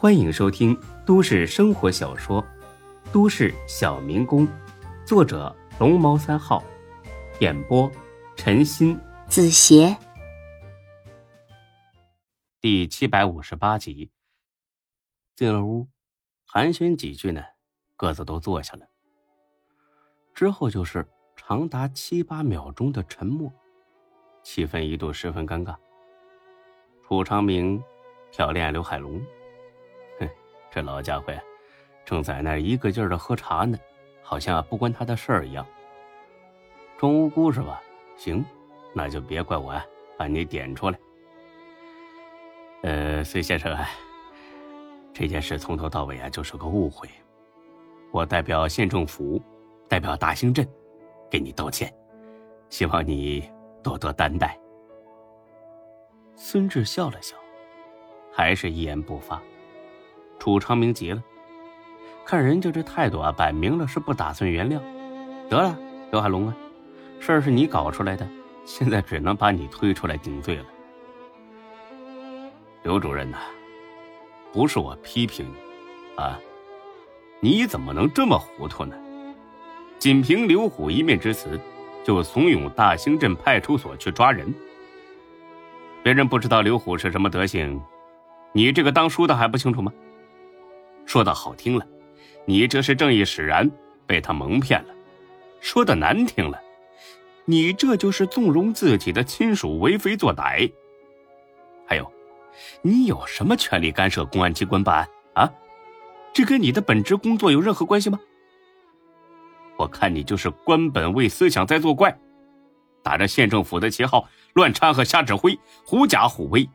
欢迎收听都市生活小说《都市小民工》，作者龙猫三号，演播陈鑫、子邪，第七百五十八集。进了屋，寒暄几句呢，各自都坐下了。之后就是长达七八秒钟的沉默，气氛一度十分尴尬。楚长明瞟了眼刘海龙。这老家伙呀，正在那一个劲儿的喝茶呢，好像不关他的事儿一样。装无辜是吧？行，那就别怪我啊，把你点出来。呃，孙先生啊，这件事从头到尾啊就是个误会，我代表县政府，代表大兴镇，给你道歉，希望你多多担待。孙志笑了笑，还是一言不发。楚长明急了，看人家这态度啊，摆明了是不打算原谅。得了，刘海龙啊，事儿是你搞出来的，现在只能把你推出来顶罪了。刘主任呐，不是我批评你，啊，你怎么能这么糊涂呢？仅凭刘虎一面之词，就怂恿大兴镇派出所去抓人？别人不知道刘虎是什么德行，你这个当叔的还不清楚吗？说的好听了，你这是正义使然，被他蒙骗了；说的难听了，你这就是纵容自己的亲属为非作歹。还有，你有什么权利干涉公安机关办案啊？这跟你的本职工作有任何关系吗？我看你就是官本位思想在作怪，打着县政府的旗号乱掺和、瞎指挥、狐假虎威，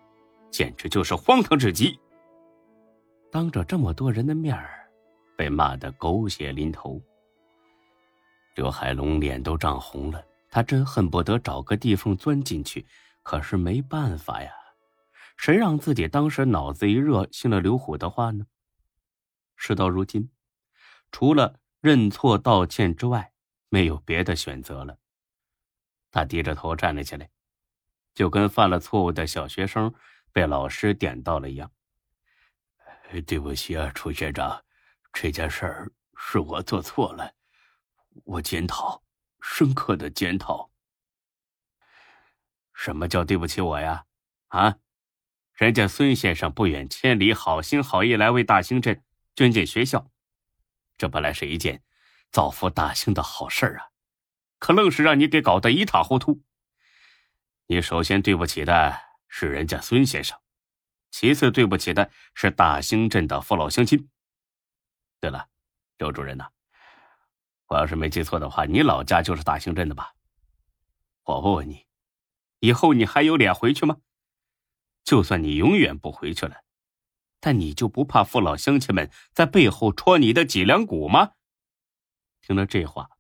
简直就是荒唐至极。当着这么多人的面儿，被骂得狗血淋头。刘海龙脸都涨红了，他真恨不得找个地缝钻进去，可是没办法呀，谁让自己当时脑子一热，信了刘虎的话呢？事到如今，除了认错道歉之外，没有别的选择了。他低着头站了起来，就跟犯了错误的小学生被老师点到了一样。对不起啊，楚县长，这件事儿是我做错了，我检讨，深刻的检讨。什么叫对不起我呀？啊，人家孙先生不远千里，好心好意来为大兴镇捐建学校，这本来是一件造福大兴的好事啊，可愣是让你给搞得一塌糊涂。你首先对不起的是人家孙先生。其次，对不起的是大兴镇的父老乡亲。对了，刘主任呐，我要是没记错的话，你老家就是大兴镇的吧？我问问你，以后你还有脸回去吗？就算你永远不回去了，但你就不怕父老乡亲们在背后戳你的脊梁骨吗？听了这话，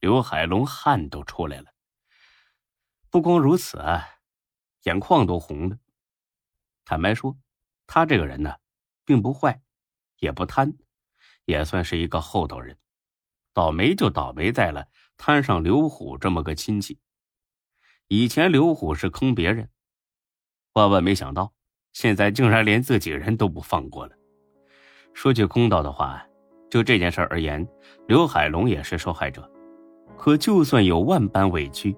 刘海龙汗都出来了。不光如此，眼眶都红了。坦白说，他这个人呢，并不坏，也不贪，也算是一个厚道人。倒霉就倒霉在了摊上刘虎这么个亲戚。以前刘虎是坑别人，万万没想到，现在竟然连自己人都不放过了。说句公道的话，就这件事而言，刘海龙也是受害者。可就算有万般委屈，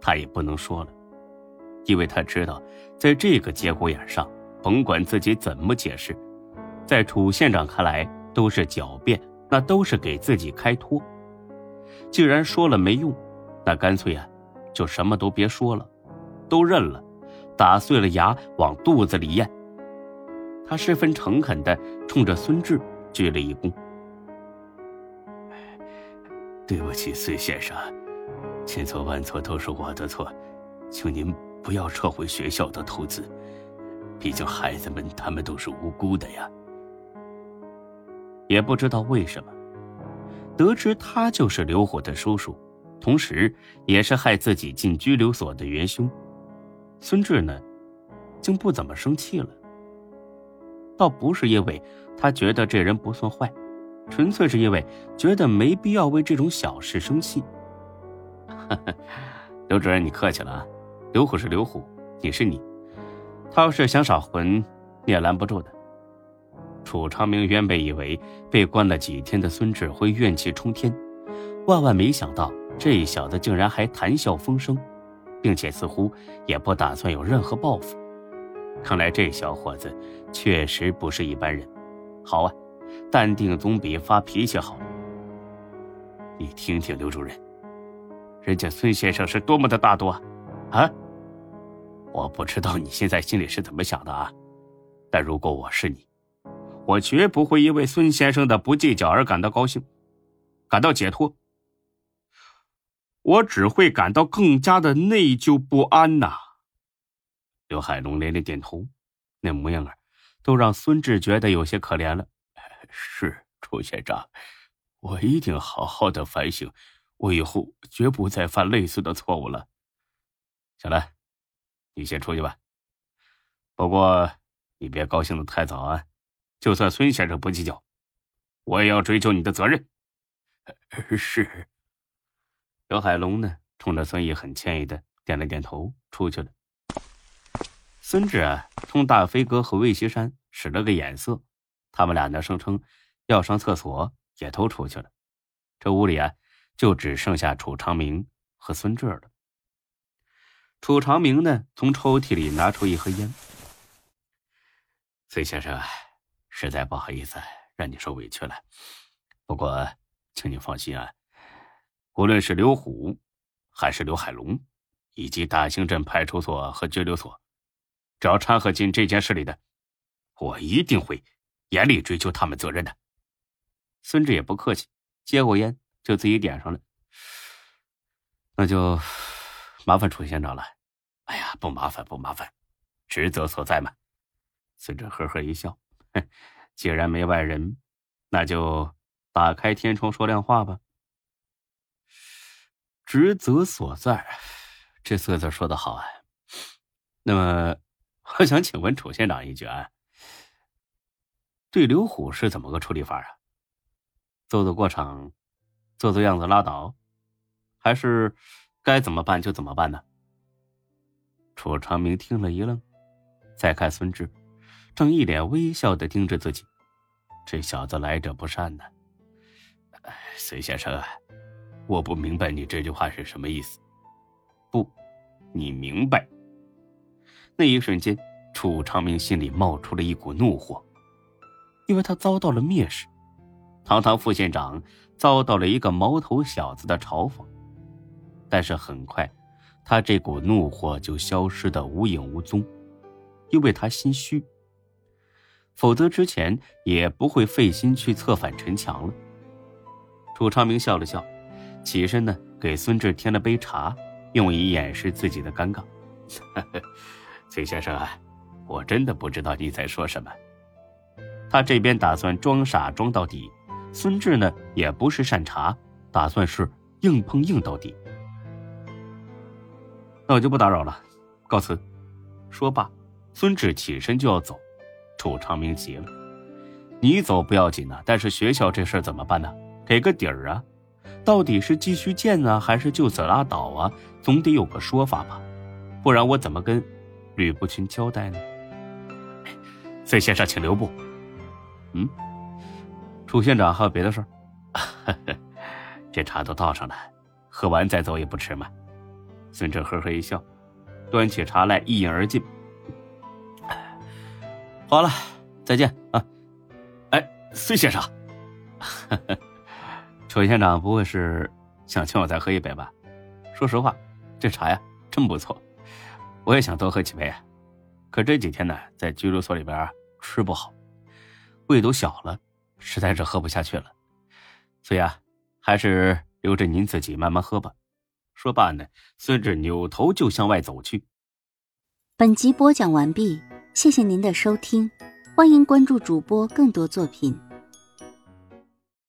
他也不能说了。因为他知道，在这个节骨眼上，甭管自己怎么解释，在楚县长看来都是狡辩，那都是给自己开脱。既然说了没用，那干脆啊，就什么都别说了，都认了，打碎了牙往肚子里咽。他十分诚恳地冲着孙志鞠了一躬：“对不起，孙先生，千错万错都是我的错，请您。”不要撤回学校的投资，毕竟孩子们他们都是无辜的呀。也不知道为什么，得知他就是刘虎的叔叔，同时也是害自己进拘留所的元凶，孙志呢，竟不怎么生气了。倒不是因为他觉得这人不算坏，纯粹是因为觉得没必要为这种小事生气。刘主任，你客气了啊。刘虎是刘虎，你是你，他要是想耍混，你也拦不住的。楚长明原本以为被关了几天的孙志辉怨气冲天，万万没想到这小子竟然还谈笑风生，并且似乎也不打算有任何报复。看来这小伙子确实不是一般人。好啊，淡定总比发脾气好。你听听刘主任，人家孙先生是多么的大度啊！啊，我不知道你现在心里是怎么想的啊，但如果我是你。我绝不会因为孙先生的不计较而感到高兴，感到解脱。我只会感到更加的内疚不安呐。刘海龙连连点头，那模样儿，都让孙志觉得有些可怜了。是楚县长，我一定好好的反省，我以后绝不再犯类似的错误了。小兰，你先出去吧。不过你别高兴的太早啊。就算孙先生不计较，我也要追究你的责任。是。刘海龙呢，冲着孙毅很歉意的点了点头，出去了。孙志啊，冲大飞哥和魏西山使了个眼色，他们俩呢声称要上厕所，也都出去了。这屋里啊，就只剩下楚长明和孙志了。楚长明呢，从抽屉里拿出一盒烟。孙先生。实在不好意思，让你受委屈了。不过，请你放心啊，无论是刘虎，还是刘海龙，以及大兴镇派出所和拘留所，只要掺和进这件事里的，我一定会严厉追究他们责任的。孙志也不客气，接过烟就自己点上了。那就麻烦楚县长了。哎呀，不麻烦，不麻烦，职责所在嘛。孙哲呵呵一笑。既然没外人，那就打开天窗说亮话吧。职责所在，这四个字说的好啊。那么，我想请问楚县长一句啊，对刘虎是怎么个处理法啊？做做过场，做做样子拉倒，还是该怎么办就怎么办呢？楚长明听了一愣，再看孙志。正一脸微笑的盯着自己，这小子来者不善呢。孙先生啊，我不明白你这句话是什么意思。不，你明白。那一瞬间，楚长明心里冒出了一股怒火，因为他遭到了蔑视，堂堂副县长遭到了一个毛头小子的嘲讽。但是很快，他这股怒火就消失的无影无踪，因为他心虚。否则之前也不会费心去策反陈强了。楚长明笑了笑，起身呢，给孙志添了杯茶，用以掩饰自己的尴尬。崔先生啊，我真的不知道你在说什么。他这边打算装傻装到底，孙志呢也不是善茬，打算是硬碰硬到底。那我就不打扰了，告辞。说罢，孙志起身就要走。楚长明急了：“你走不要紧呐，但是学校这事怎么办呢？给个底儿啊！到底是继续建啊，还是就此拉倒啊？总得有个说法吧，不然我怎么跟吕不群交代呢？” 孙先生，请留步。嗯，楚县长还有别的事儿？这茶都倒上了，喝完再走也不迟嘛。孙正呵呵一笑，端起茶来一饮而尽。好了，再见啊！哎，孙先生，楚县长不会是想请我再喝一杯吧？说实话，这茶呀真不错，我也想多喝几杯。可这几天呢，在拘留所里边吃不好，胃都小了，实在是喝不下去了。所以啊，还是留着您自己慢慢喝吧。说罢呢，孙志扭头就向外走去。本集播讲完毕。谢谢您的收听，欢迎关注主播更多作品。